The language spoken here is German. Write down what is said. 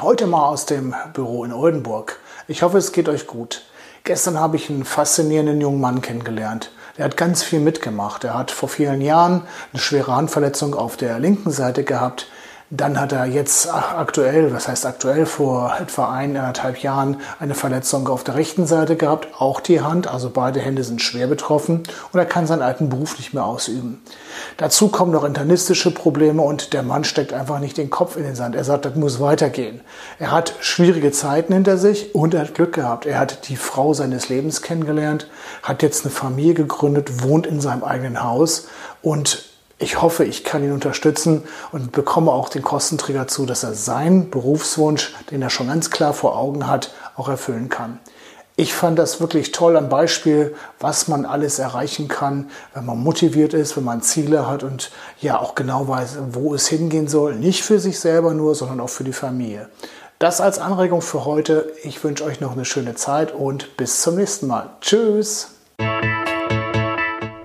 heute mal aus dem Büro in Oldenburg. Ich hoffe, es geht euch gut. Gestern habe ich einen faszinierenden jungen Mann kennengelernt. Der hat ganz viel mitgemacht. Er hat vor vielen Jahren eine schwere Handverletzung auf der linken Seite gehabt, dann hat er jetzt aktuell, was heißt aktuell, vor etwa eineinhalb Jahren eine Verletzung auf der rechten Seite gehabt, auch die Hand, also beide Hände sind schwer betroffen und er kann seinen alten Beruf nicht mehr ausüben. Dazu kommen noch internistische Probleme und der Mann steckt einfach nicht den Kopf in den Sand. Er sagt, das muss weitergehen. Er hat schwierige Zeiten hinter sich und er hat Glück gehabt. Er hat die Frau seines Lebens kennengelernt, hat jetzt eine Familie gegründet, wohnt in seinem eigenen Haus und ich hoffe, ich kann ihn unterstützen und bekomme auch den Kostenträger zu, dass er seinen Berufswunsch, den er schon ganz klar vor Augen hat, auch erfüllen kann. Ich fand das wirklich toll am Beispiel, was man alles erreichen kann, wenn man motiviert ist, wenn man Ziele hat und ja auch genau weiß, wo es hingehen soll. Nicht für sich selber nur, sondern auch für die Familie. Das als Anregung für heute. Ich wünsche euch noch eine schöne Zeit und bis zum nächsten Mal. Tschüss!